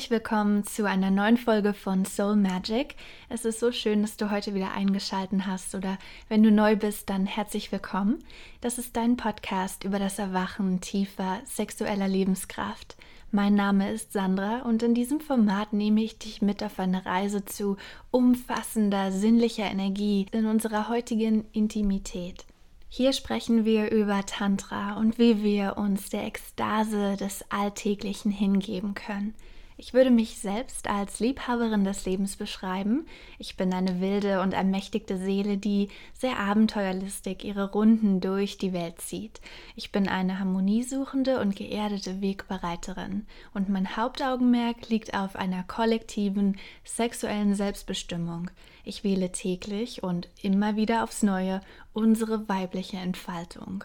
Herzlich willkommen zu einer neuen Folge von Soul Magic. Es ist so schön, dass du heute wieder eingeschaltet hast oder wenn du neu bist, dann herzlich willkommen. Das ist dein Podcast über das Erwachen tiefer sexueller Lebenskraft. Mein Name ist Sandra und in diesem Format nehme ich dich mit auf eine Reise zu umfassender sinnlicher Energie in unserer heutigen Intimität. Hier sprechen wir über Tantra und wie wir uns der Ekstase des Alltäglichen hingeben können. Ich würde mich selbst als Liebhaberin des Lebens beschreiben. Ich bin eine wilde und ermächtigte Seele, die sehr abenteuerlistig ihre Runden durch die Welt zieht. Ich bin eine harmoniesuchende und geerdete Wegbereiterin und mein Hauptaugenmerk liegt auf einer kollektiven sexuellen Selbstbestimmung. Ich wähle täglich und immer wieder aufs Neue unsere weibliche Entfaltung.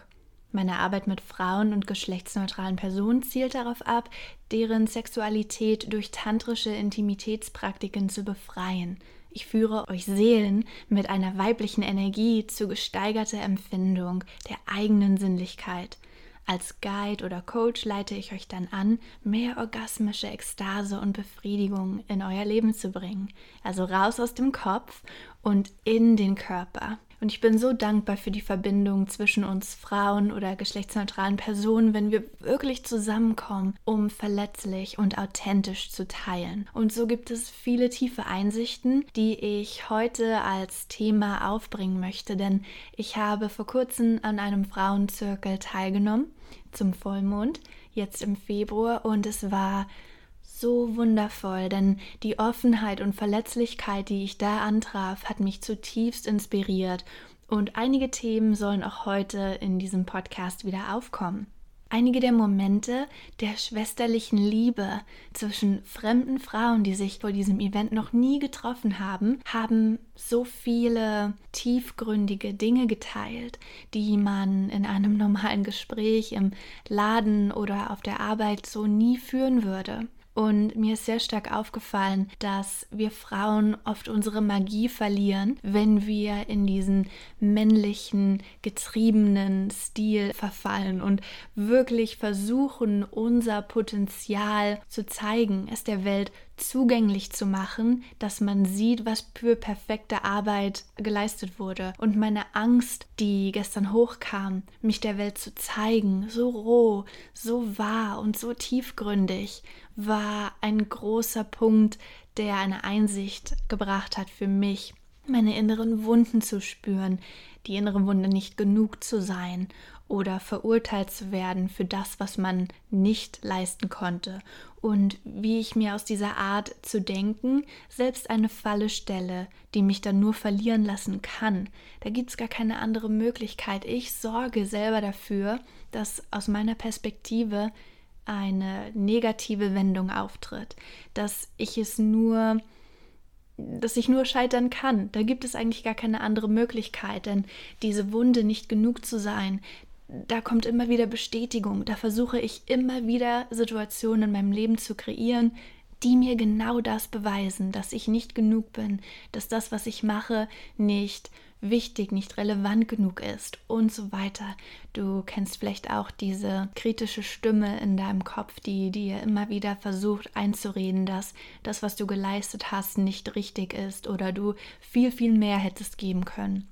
Meine Arbeit mit Frauen und geschlechtsneutralen Personen zielt darauf ab, deren Sexualität durch tantrische Intimitätspraktiken zu befreien. Ich führe euch Seelen mit einer weiblichen Energie zu gesteigerter Empfindung der eigenen Sinnlichkeit. Als Guide oder Coach leite ich euch dann an, mehr orgasmische Ekstase und Befriedigung in euer Leben zu bringen. Also raus aus dem Kopf und in den Körper. Und ich bin so dankbar für die Verbindung zwischen uns Frauen oder geschlechtsneutralen Personen, wenn wir wirklich zusammenkommen, um verletzlich und authentisch zu teilen. Und so gibt es viele tiefe Einsichten, die ich heute als Thema aufbringen möchte, denn ich habe vor kurzem an einem Frauenzirkel teilgenommen zum Vollmond, jetzt im Februar, und es war so wundervoll, denn die Offenheit und Verletzlichkeit, die ich da antraf, hat mich zutiefst inspiriert und einige Themen sollen auch heute in diesem Podcast wieder aufkommen. Einige der Momente der schwesterlichen Liebe zwischen fremden Frauen, die sich vor diesem Event noch nie getroffen haben, haben so viele tiefgründige Dinge geteilt, die man in einem normalen Gespräch im Laden oder auf der Arbeit so nie führen würde. Und mir ist sehr stark aufgefallen, dass wir Frauen oft unsere Magie verlieren, wenn wir in diesen männlichen, getriebenen Stil verfallen und wirklich versuchen, unser Potenzial zu zeigen, es der Welt zugänglich zu machen, dass man sieht, was für perfekte Arbeit geleistet wurde. Und meine Angst, die gestern hochkam, mich der Welt zu zeigen, so roh, so wahr und so tiefgründig, war ein großer Punkt, der eine Einsicht gebracht hat für mich, meine inneren Wunden zu spüren, die innere Wunde nicht genug zu sein oder verurteilt zu werden für das, was man nicht leisten konnte und wie ich mir aus dieser Art zu denken selbst eine Falle stelle, die mich dann nur verlieren lassen kann. Da gibt es gar keine andere Möglichkeit. Ich sorge selber dafür, dass aus meiner Perspektive eine negative Wendung auftritt, dass ich es nur dass ich nur scheitern kann. Da gibt es eigentlich gar keine andere Möglichkeit, denn diese Wunde nicht genug zu sein, da kommt immer wieder Bestätigung. Da versuche ich immer wieder Situationen in meinem Leben zu kreieren, die mir genau das beweisen, dass ich nicht genug bin, dass das, was ich mache, nicht wichtig, nicht relevant genug ist und so weiter. Du kennst vielleicht auch diese kritische Stimme in deinem Kopf, die dir immer wieder versucht einzureden, dass das, was du geleistet hast, nicht richtig ist oder du viel, viel mehr hättest geben können.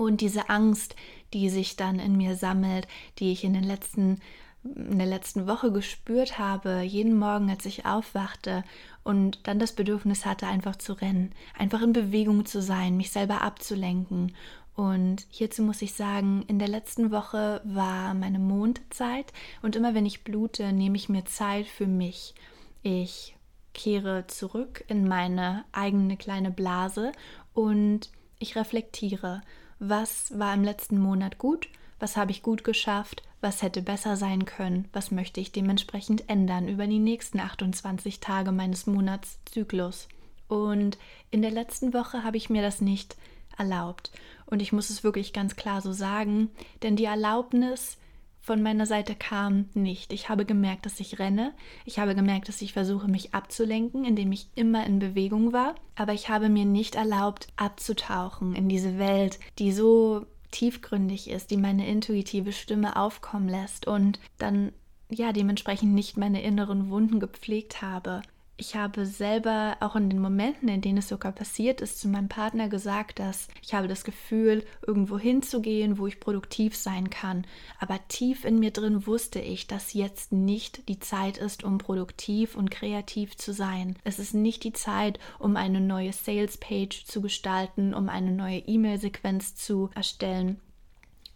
Und diese Angst, die sich dann in mir sammelt, die ich in den letzten in der letzten Woche gespürt habe, jeden Morgen, als ich aufwachte und dann das Bedürfnis hatte, einfach zu rennen, einfach in Bewegung zu sein, mich selber abzulenken. Und hierzu muss ich sagen, in der letzten Woche war meine Mondzeit und immer wenn ich blute, nehme ich mir Zeit für mich. Ich kehre zurück in meine eigene kleine Blase und ich reflektiere was war im letzten Monat gut, was habe ich gut geschafft, was hätte besser sein können, was möchte ich dementsprechend ändern über die nächsten 28 Tage meines Monatszyklus. Und in der letzten Woche habe ich mir das nicht erlaubt. Und ich muss es wirklich ganz klar so sagen, denn die Erlaubnis von meiner Seite kam nicht. Ich habe gemerkt, dass ich renne. Ich habe gemerkt, dass ich versuche, mich abzulenken, indem ich immer in Bewegung war. Aber ich habe mir nicht erlaubt, abzutauchen in diese Welt, die so tiefgründig ist, die meine intuitive Stimme aufkommen lässt und dann ja dementsprechend nicht meine inneren Wunden gepflegt habe. Ich habe selber auch in den Momenten, in denen es sogar passiert ist, zu meinem Partner gesagt, dass ich habe das Gefühl, irgendwo hinzugehen, wo ich produktiv sein kann. Aber tief in mir drin wusste ich, dass jetzt nicht die Zeit ist, um produktiv und kreativ zu sein. Es ist nicht die Zeit, um eine neue Sales-Page zu gestalten, um eine neue E-Mail-Sequenz zu erstellen.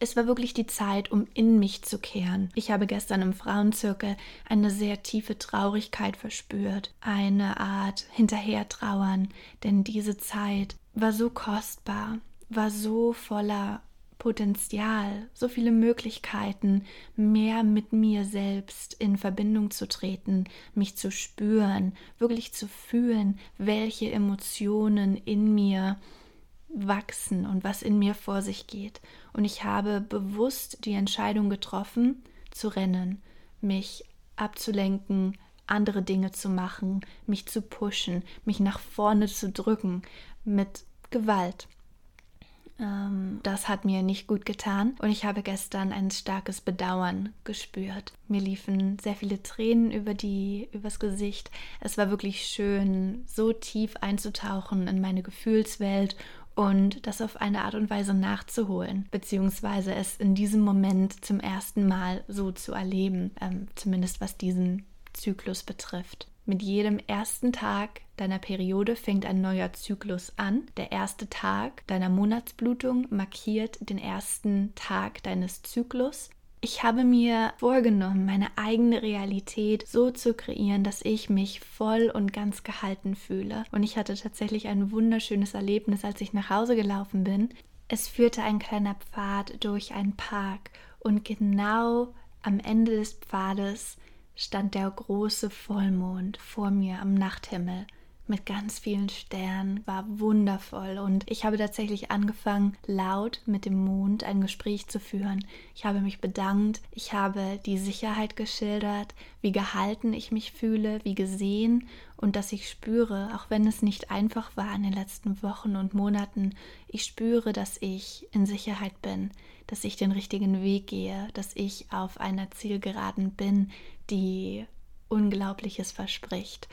Es war wirklich die Zeit, um in mich zu kehren. Ich habe gestern im Frauenzirkel eine sehr tiefe Traurigkeit verspürt, eine Art Hinterhertrauern, denn diese Zeit war so kostbar, war so voller Potenzial, so viele Möglichkeiten, mehr mit mir selbst in Verbindung zu treten, mich zu spüren, wirklich zu fühlen, welche Emotionen in mir wachsen und was in mir vor sich geht. Und ich habe bewusst die Entscheidung getroffen, zu rennen, mich abzulenken, andere Dinge zu machen, mich zu pushen, mich nach vorne zu drücken mit Gewalt. Ähm, das hat mir nicht gut getan und ich habe gestern ein starkes Bedauern gespürt. Mir liefen sehr viele Tränen über die übers Gesicht. Es war wirklich schön, so tief einzutauchen in meine Gefühlswelt und das auf eine Art und Weise nachzuholen, beziehungsweise es in diesem Moment zum ersten Mal so zu erleben, ähm, zumindest was diesen Zyklus betrifft. Mit jedem ersten Tag deiner Periode fängt ein neuer Zyklus an. Der erste Tag deiner Monatsblutung markiert den ersten Tag deines Zyklus ich habe mir vorgenommen, meine eigene Realität so zu kreieren, dass ich mich voll und ganz gehalten fühle. Und ich hatte tatsächlich ein wunderschönes Erlebnis, als ich nach Hause gelaufen bin. Es führte ein kleiner Pfad durch einen Park und genau am Ende des Pfades stand der große Vollmond vor mir am Nachthimmel mit ganz vielen Sternen, war wundervoll und ich habe tatsächlich angefangen, laut mit dem Mond ein Gespräch zu führen. Ich habe mich bedankt, ich habe die Sicherheit geschildert, wie gehalten ich mich fühle, wie gesehen und dass ich spüre, auch wenn es nicht einfach war in den letzten Wochen und Monaten, ich spüre, dass ich in Sicherheit bin, dass ich den richtigen Weg gehe, dass ich auf einer Zielgeraden bin, die Unglaubliches verspricht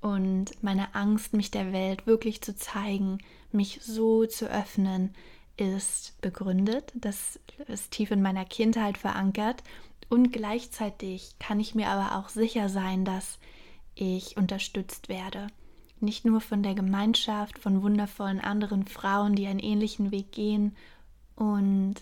und meine Angst, mich der Welt wirklich zu zeigen, mich so zu öffnen, ist begründet. Das ist tief in meiner Kindheit verankert. Und gleichzeitig kann ich mir aber auch sicher sein, dass ich unterstützt werde. Nicht nur von der Gemeinschaft, von wundervollen anderen Frauen, die einen ähnlichen Weg gehen und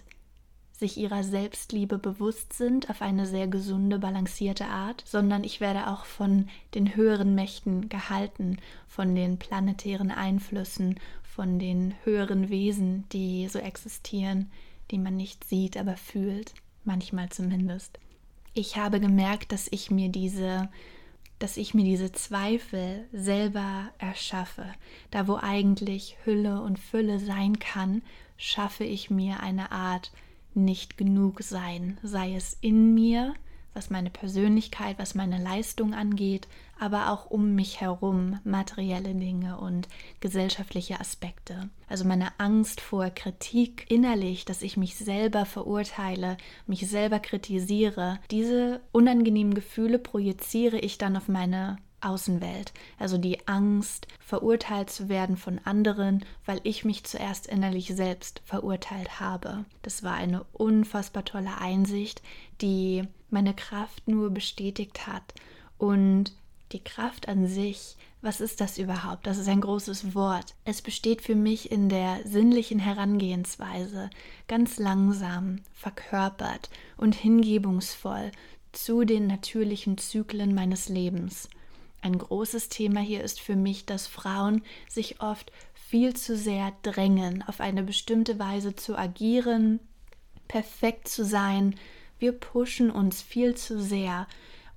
sich ihrer Selbstliebe bewusst sind auf eine sehr gesunde, balancierte Art, sondern ich werde auch von den höheren Mächten gehalten, von den planetären Einflüssen, von den höheren Wesen, die so existieren, die man nicht sieht, aber fühlt, manchmal zumindest. Ich habe gemerkt, dass ich mir diese dass ich mir diese Zweifel selber erschaffe. Da wo eigentlich Hülle und Fülle sein kann, schaffe ich mir eine Art nicht genug sein, sei es in mir, was meine Persönlichkeit, was meine Leistung angeht, aber auch um mich herum materielle Dinge und gesellschaftliche Aspekte. Also meine Angst vor Kritik innerlich, dass ich mich selber verurteile, mich selber kritisiere, diese unangenehmen Gefühle projiziere ich dann auf meine Außenwelt, also die Angst, verurteilt zu werden von anderen, weil ich mich zuerst innerlich selbst verurteilt habe. Das war eine unfassbar tolle Einsicht, die meine Kraft nur bestätigt hat. Und die Kraft an sich, was ist das überhaupt? Das ist ein großes Wort. Es besteht für mich in der sinnlichen Herangehensweise, ganz langsam, verkörpert und hingebungsvoll zu den natürlichen Zyklen meines Lebens. Ein großes Thema hier ist für mich, dass Frauen sich oft viel zu sehr drängen, auf eine bestimmte Weise zu agieren, perfekt zu sein. Wir pushen uns viel zu sehr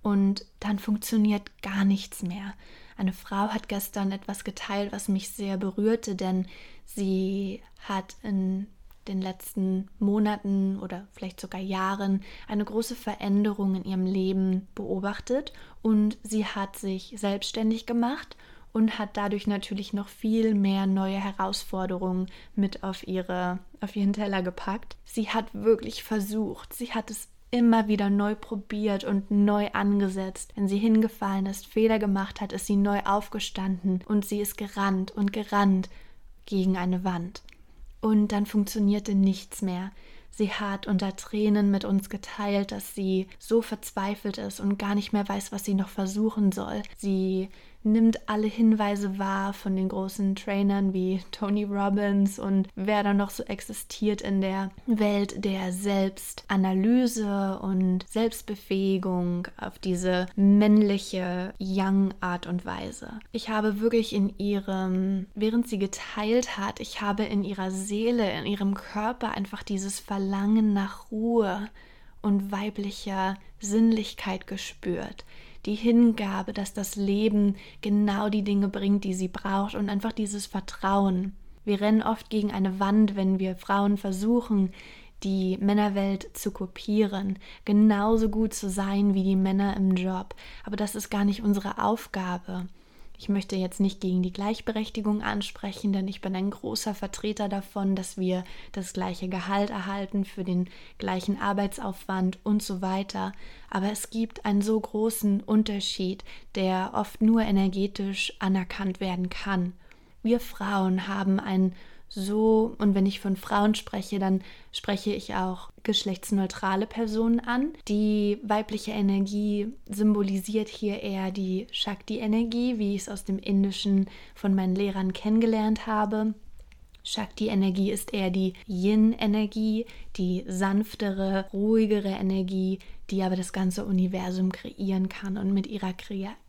und dann funktioniert gar nichts mehr. Eine Frau hat gestern etwas geteilt, was mich sehr berührte, denn sie hat in den letzten Monaten oder vielleicht sogar Jahren eine große Veränderung in ihrem Leben beobachtet und sie hat sich selbstständig gemacht und hat dadurch natürlich noch viel mehr neue Herausforderungen mit auf ihre auf ihren Teller gepackt. Sie hat wirklich versucht, sie hat es immer wieder neu probiert und neu angesetzt. Wenn sie hingefallen ist, Fehler gemacht hat, ist sie neu aufgestanden und sie ist gerannt und gerannt gegen eine Wand. Und dann funktionierte nichts mehr. Sie hat unter Tränen mit uns geteilt, dass sie so verzweifelt ist und gar nicht mehr weiß, was sie noch versuchen soll. Sie nimmt alle Hinweise wahr von den großen Trainern wie Tony Robbins und wer da noch so existiert in der Welt der Selbstanalyse und Selbstbefähigung auf diese männliche Young-Art und Weise. Ich habe wirklich in ihrem, während sie geteilt hat, ich habe in ihrer Seele, in ihrem Körper einfach dieses Verlangen nach Ruhe und weiblicher Sinnlichkeit gespürt die Hingabe, dass das Leben genau die Dinge bringt, die sie braucht und einfach dieses Vertrauen. Wir rennen oft gegen eine Wand, wenn wir Frauen versuchen, die Männerwelt zu kopieren, genauso gut zu sein wie die Männer im Job. Aber das ist gar nicht unsere Aufgabe. Ich möchte jetzt nicht gegen die Gleichberechtigung ansprechen, denn ich bin ein großer Vertreter davon, dass wir das gleiche Gehalt erhalten für den gleichen Arbeitsaufwand und so weiter. Aber es gibt einen so großen Unterschied, der oft nur energetisch anerkannt werden kann. Wir Frauen haben ein so, und wenn ich von Frauen spreche, dann spreche ich auch geschlechtsneutrale Personen an. Die weibliche Energie symbolisiert hier eher die Shakti-Energie, wie ich es aus dem Indischen von meinen Lehrern kennengelernt habe. Shakti-Energie ist eher die Yin-Energie, die sanftere, ruhigere Energie, die aber das ganze Universum kreieren kann und mit ihrer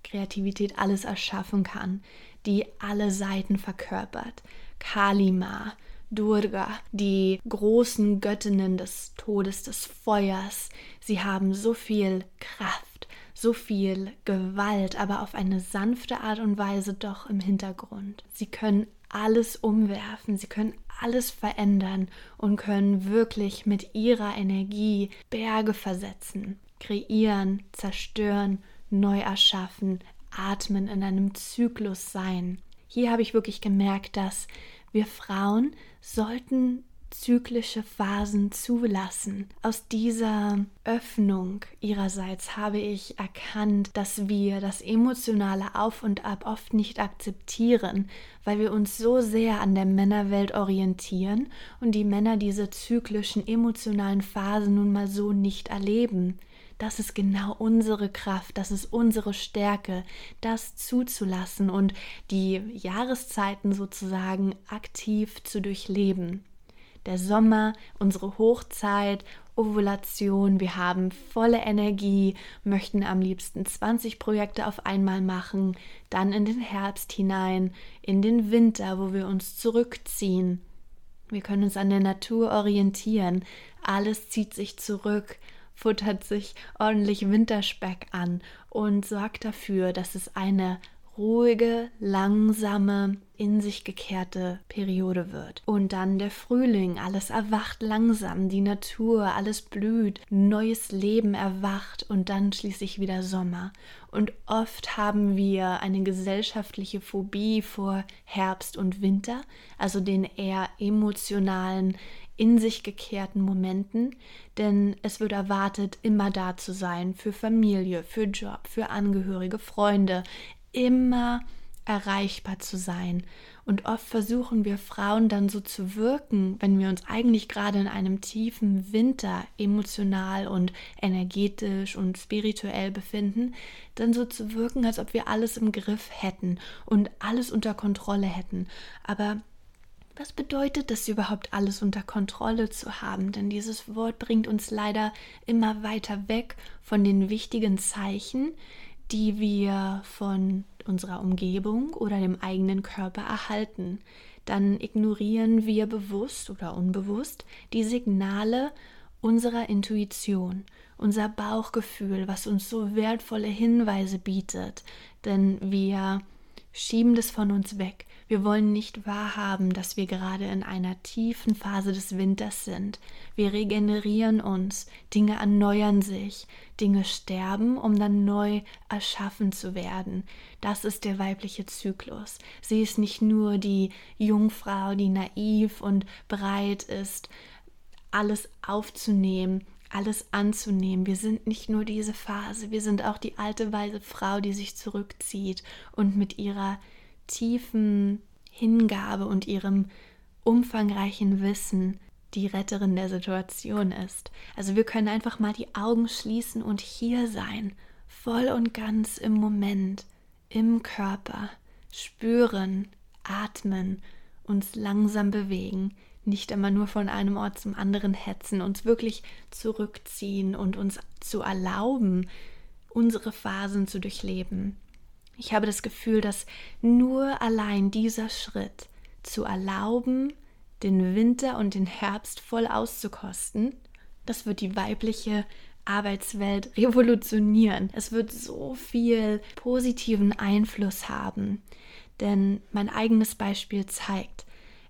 Kreativität alles erschaffen kann, die alle Seiten verkörpert. Kalima, Durga, die großen Göttinnen des Todes, des Feuers. Sie haben so viel Kraft, so viel Gewalt, aber auf eine sanfte Art und Weise doch im Hintergrund. Sie können alles umwerfen, sie können alles verändern und können wirklich mit ihrer Energie Berge versetzen, kreieren, zerstören, neu erschaffen, atmen, in einem Zyklus sein. Hier habe ich wirklich gemerkt, dass wir Frauen sollten zyklische Phasen zulassen. Aus dieser Öffnung ihrerseits habe ich erkannt, dass wir das emotionale Auf und Ab oft nicht akzeptieren, weil wir uns so sehr an der Männerwelt orientieren und die Männer diese zyklischen emotionalen Phasen nun mal so nicht erleben das ist genau unsere Kraft, das ist unsere Stärke, das zuzulassen und die Jahreszeiten sozusagen aktiv zu durchleben. Der Sommer, unsere Hochzeit, Ovulation, wir haben volle Energie, möchten am liebsten 20 Projekte auf einmal machen, dann in den Herbst hinein, in den Winter, wo wir uns zurückziehen. Wir können uns an der Natur orientieren, alles zieht sich zurück, futtert sich ordentlich Winterspeck an und sorgt dafür, dass es eine ruhige, langsame, in sich gekehrte Periode wird. Und dann der Frühling, alles erwacht langsam, die Natur, alles blüht, neues Leben erwacht und dann schließlich wieder Sommer. Und oft haben wir eine gesellschaftliche Phobie vor Herbst und Winter, also den eher emotionalen, in sich gekehrten Momenten, denn es wird erwartet, immer da zu sein für Familie, für Job, für Angehörige, Freunde, immer erreichbar zu sein. Und oft versuchen wir Frauen dann so zu wirken, wenn wir uns eigentlich gerade in einem tiefen Winter emotional und energetisch und spirituell befinden, dann so zu wirken, als ob wir alles im Griff hätten und alles unter Kontrolle hätten. Aber was bedeutet es überhaupt, alles unter Kontrolle zu haben? Denn dieses Wort bringt uns leider immer weiter weg von den wichtigen Zeichen, die wir von unserer Umgebung oder dem eigenen Körper erhalten. Dann ignorieren wir bewusst oder unbewusst die Signale unserer Intuition, unser Bauchgefühl, was uns so wertvolle Hinweise bietet. Denn wir schieben das von uns weg. Wir wollen nicht wahrhaben, dass wir gerade in einer tiefen Phase des Winters sind. Wir regenerieren uns, Dinge erneuern sich, Dinge sterben, um dann neu erschaffen zu werden. Das ist der weibliche Zyklus. Sie ist nicht nur die Jungfrau, die naiv und bereit ist, alles aufzunehmen, alles anzunehmen. Wir sind nicht nur diese Phase, wir sind auch die alte weise Frau, die sich zurückzieht und mit ihrer tiefen Hingabe und ihrem umfangreichen Wissen die Retterin der Situation ist. Also wir können einfach mal die Augen schließen und hier sein, voll und ganz im Moment, im Körper, spüren, atmen, uns langsam bewegen, nicht immer nur von einem Ort zum anderen hetzen, uns wirklich zurückziehen und uns zu erlauben, unsere Phasen zu durchleben. Ich habe das Gefühl, dass nur allein dieser Schritt zu erlauben, den Winter und den Herbst voll auszukosten, das wird die weibliche Arbeitswelt revolutionieren. Es wird so viel positiven Einfluss haben. Denn mein eigenes Beispiel zeigt,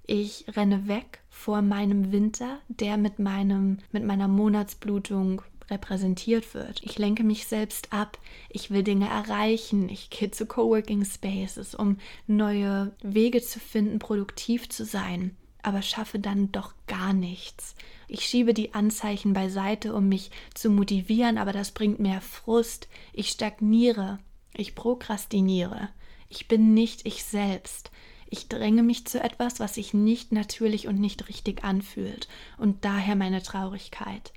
ich renne weg vor meinem Winter, der mit meinem mit meiner Monatsblutung repräsentiert wird. Ich lenke mich selbst ab, ich will Dinge erreichen, ich gehe zu Coworking Spaces, um neue Wege zu finden, produktiv zu sein, aber schaffe dann doch gar nichts. Ich schiebe die Anzeichen beiseite, um mich zu motivieren, aber das bringt mehr Frust. Ich stagniere, ich prokrastiniere. Ich bin nicht ich selbst. Ich dränge mich zu etwas, was sich nicht natürlich und nicht richtig anfühlt, und daher meine Traurigkeit.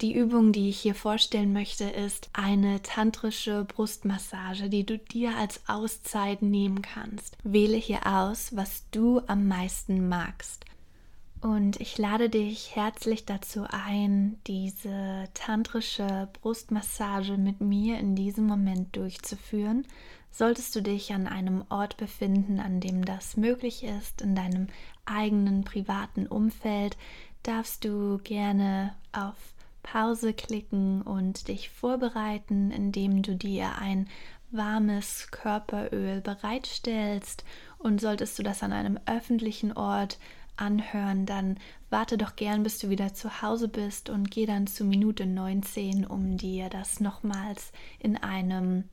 Die Übung, die ich hier vorstellen möchte, ist eine tantrische Brustmassage, die du dir als Auszeit nehmen kannst. Wähle hier aus, was du am meisten magst. Und ich lade dich herzlich dazu ein, diese tantrische Brustmassage mit mir in diesem Moment durchzuführen. Solltest du dich an einem Ort befinden, an dem das möglich ist, in deinem eigenen privaten Umfeld, darfst du gerne auf Pause klicken und dich vorbereiten, indem du dir ein warmes Körperöl bereitstellst. Und solltest du das an einem öffentlichen Ort anhören, dann warte doch gern, bis du wieder zu Hause bist und geh dann zu Minute 19, um dir das nochmals in einem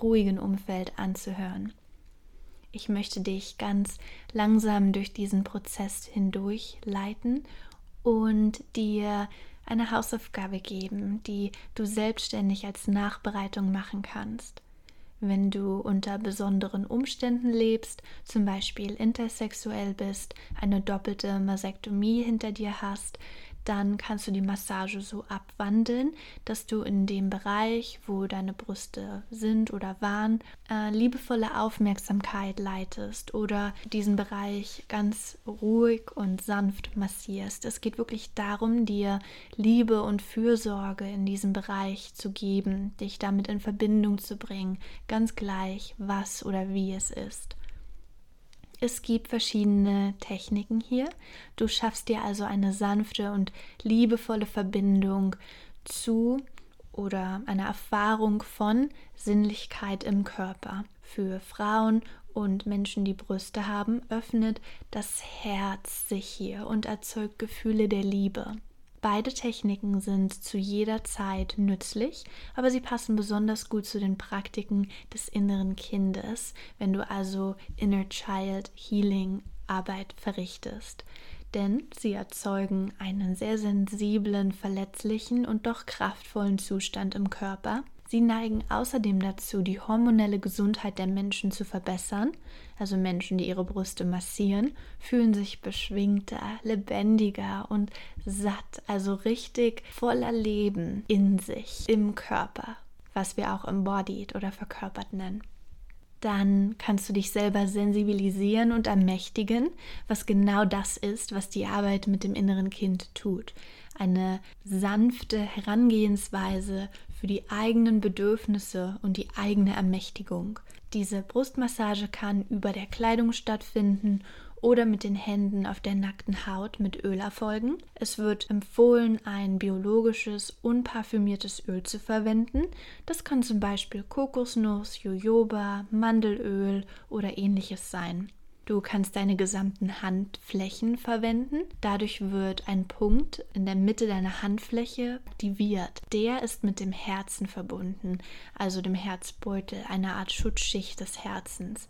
ruhigen Umfeld anzuhören. Ich möchte dich ganz langsam durch diesen Prozess hindurch leiten und dir eine Hausaufgabe geben, die du selbstständig als Nachbereitung machen kannst. Wenn du unter besonderen Umständen lebst, zum Beispiel intersexuell bist, eine doppelte Masektomie hinter dir hast, dann kannst du die Massage so abwandeln, dass du in dem Bereich, wo deine Brüste sind oder waren, äh, liebevolle Aufmerksamkeit leitest oder diesen Bereich ganz ruhig und sanft massierst. Es geht wirklich darum, dir Liebe und Fürsorge in diesem Bereich zu geben, dich damit in Verbindung zu bringen, ganz gleich, was oder wie es ist. Es gibt verschiedene Techniken hier. Du schaffst dir also eine sanfte und liebevolle Verbindung zu oder eine Erfahrung von Sinnlichkeit im Körper. Für Frauen und Menschen, die Brüste haben, öffnet das Herz sich hier und erzeugt Gefühle der Liebe. Beide Techniken sind zu jeder Zeit nützlich, aber sie passen besonders gut zu den Praktiken des inneren Kindes, wenn du also Inner Child Healing Arbeit verrichtest. Denn sie erzeugen einen sehr sensiblen, verletzlichen und doch kraftvollen Zustand im Körper, Sie neigen außerdem dazu, die hormonelle Gesundheit der Menschen zu verbessern. Also Menschen, die ihre Brüste massieren, fühlen sich beschwingter, lebendiger und satt, also richtig voller Leben in sich, im Körper, was wir auch embodied oder verkörpert nennen dann kannst du dich selber sensibilisieren und ermächtigen, was genau das ist, was die Arbeit mit dem inneren Kind tut. Eine sanfte Herangehensweise für die eigenen Bedürfnisse und die eigene Ermächtigung. Diese Brustmassage kann über der Kleidung stattfinden oder mit den Händen auf der nackten Haut mit Öl erfolgen. Es wird empfohlen, ein biologisches, unparfümiertes Öl zu verwenden. Das kann zum Beispiel Kokosnuss, Jojoba, Mandelöl oder ähnliches sein. Du kannst deine gesamten Handflächen verwenden. Dadurch wird ein Punkt in der Mitte deiner Handfläche aktiviert. Der ist mit dem Herzen verbunden, also dem Herzbeutel, einer Art Schutzschicht des Herzens.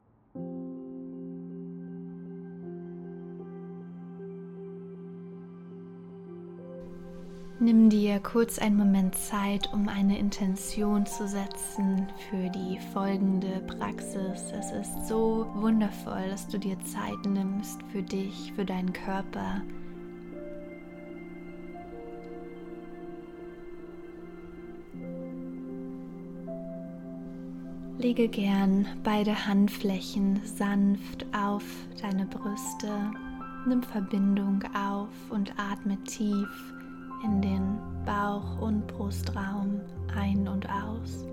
Nimm dir kurz einen Moment Zeit, um eine Intention zu setzen für die folgende Praxis. Es ist so wundervoll, dass du dir Zeit nimmst für dich, für deinen Körper. Lege gern beide Handflächen sanft auf deine Brüste. Nimm Verbindung auf und atme tief in den Bauch- und Brustraum ein und aus.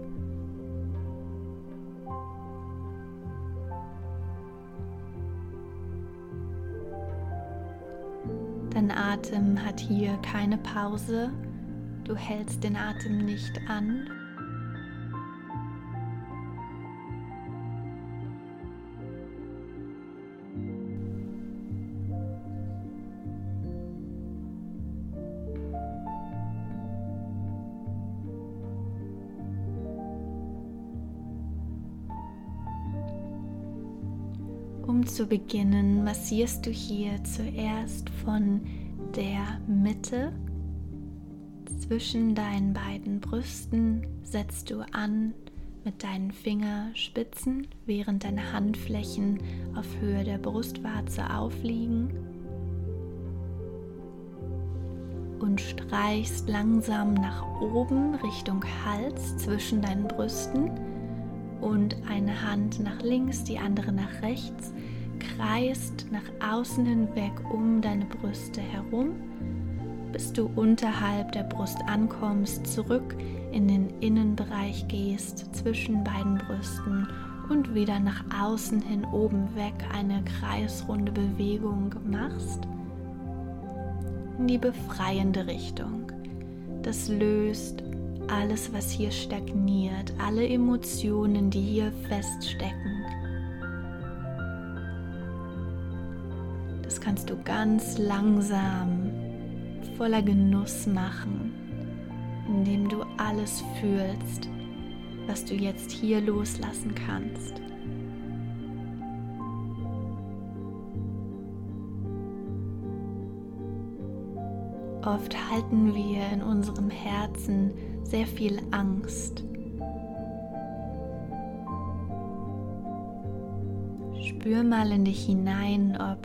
Dein Atem hat hier keine Pause. Du hältst den Atem nicht an, Um zu beginnen, massierst du hier zuerst von der Mitte. Zwischen deinen beiden Brüsten, setzt du an mit deinen Fingerspitzen, während deine Handflächen auf Höhe der Brustwarze aufliegen. Und streichst langsam nach oben Richtung Hals zwischen deinen Brüsten und eine Hand nach links, die andere nach rechts, kreist nach außen hinweg um deine Brüste herum, bis du unterhalb der Brust ankommst, zurück in den Innenbereich gehst, zwischen beiden Brüsten und wieder nach außen hin oben weg eine kreisrunde Bewegung machst in die befreiende Richtung. Das löst alles, was hier stagniert, alle Emotionen, die hier feststecken. Das kannst du ganz langsam, voller Genuss machen, indem du alles fühlst, was du jetzt hier loslassen kannst. Oft halten wir in unserem Herzen sehr viel Angst. Spür mal in dich hinein, ob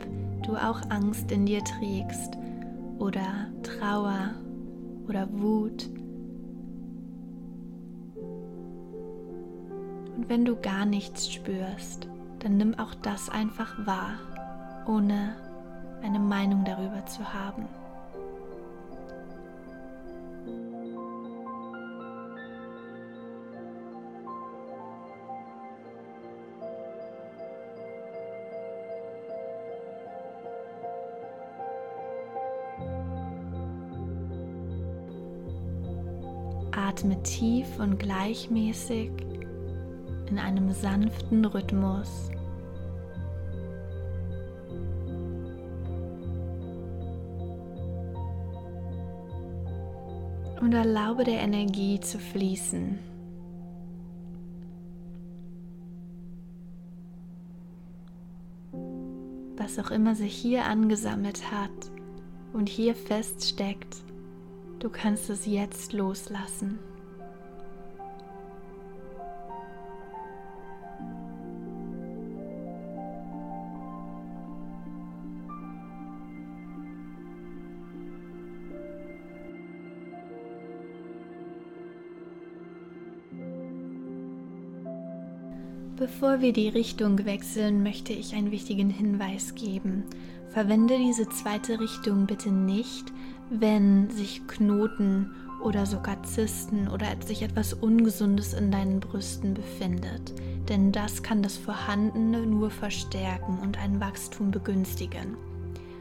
du auch Angst in dir trägst oder Trauer oder Wut. Und wenn du gar nichts spürst, dann nimm auch das einfach wahr, ohne eine Meinung darüber zu haben. Atme tief und gleichmäßig in einem sanften Rhythmus. Und erlaube der Energie zu fließen. Was auch immer sich hier angesammelt hat und hier feststeckt, Du kannst es jetzt loslassen. Bevor wir die Richtung wechseln, möchte ich einen wichtigen Hinweis geben. Verwende diese zweite Richtung bitte nicht, wenn sich Knoten oder sogar Zysten oder sich etwas Ungesundes in deinen Brüsten befindet. Denn das kann das Vorhandene nur verstärken und ein Wachstum begünstigen.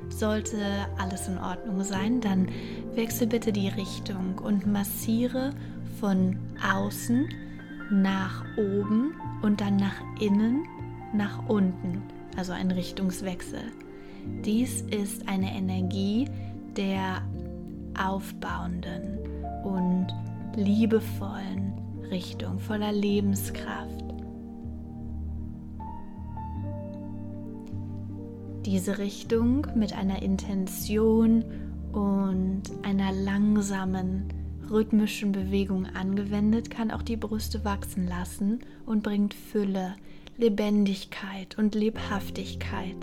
Sollte alles in Ordnung sein, dann wechsel bitte die Richtung und massiere von außen nach oben und dann nach innen nach unten, also ein Richtungswechsel. Dies ist eine Energie der aufbauenden und liebevollen Richtung, voller Lebenskraft. Diese Richtung mit einer Intention und einer langsamen, rhythmischen Bewegung angewendet, kann auch die Brüste wachsen lassen und bringt Fülle, Lebendigkeit und Lebhaftigkeit.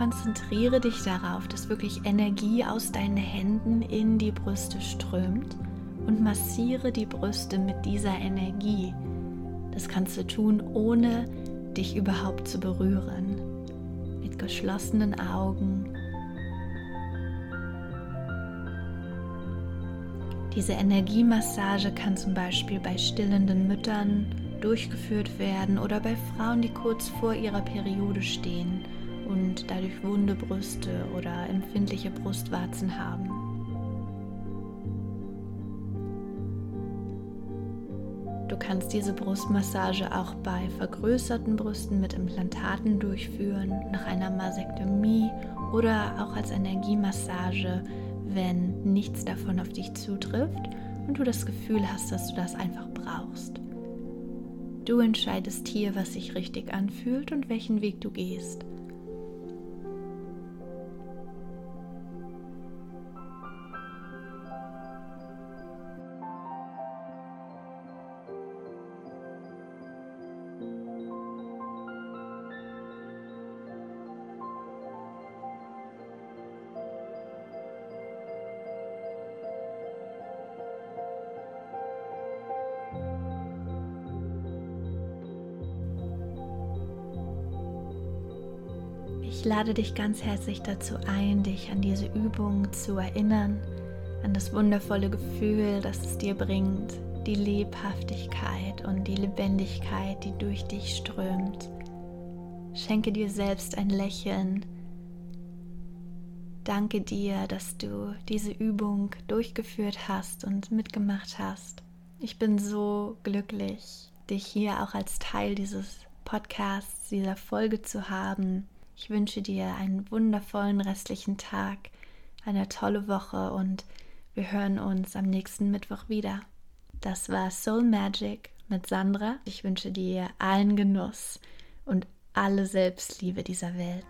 Konzentriere dich darauf, dass wirklich Energie aus deinen Händen in die Brüste strömt und massiere die Brüste mit dieser Energie. Das kannst du tun, ohne dich überhaupt zu berühren. Mit geschlossenen Augen. Diese Energiemassage kann zum Beispiel bei stillenden Müttern durchgeführt werden oder bei Frauen, die kurz vor ihrer Periode stehen und dadurch wunde Brüste oder empfindliche Brustwarzen haben. Du kannst diese Brustmassage auch bei vergrößerten Brüsten mit Implantaten durchführen, nach einer Masektomie oder auch als Energiemassage, wenn nichts davon auf dich zutrifft und du das Gefühl hast, dass du das einfach brauchst. Du entscheidest hier, was sich richtig anfühlt und welchen Weg du gehst. Lade dich ganz herzlich dazu ein, dich an diese Übung zu erinnern, an das wundervolle Gefühl, das es dir bringt, die Lebhaftigkeit und die Lebendigkeit, die durch dich strömt. Schenke dir selbst ein Lächeln. Danke dir, dass du diese Übung durchgeführt hast und mitgemacht hast. Ich bin so glücklich, dich hier auch als Teil dieses Podcasts, dieser Folge zu haben. Ich wünsche dir einen wundervollen restlichen Tag, eine tolle Woche und wir hören uns am nächsten Mittwoch wieder. Das war Soul Magic mit Sandra. Ich wünsche dir allen Genuss und alle Selbstliebe dieser Welt.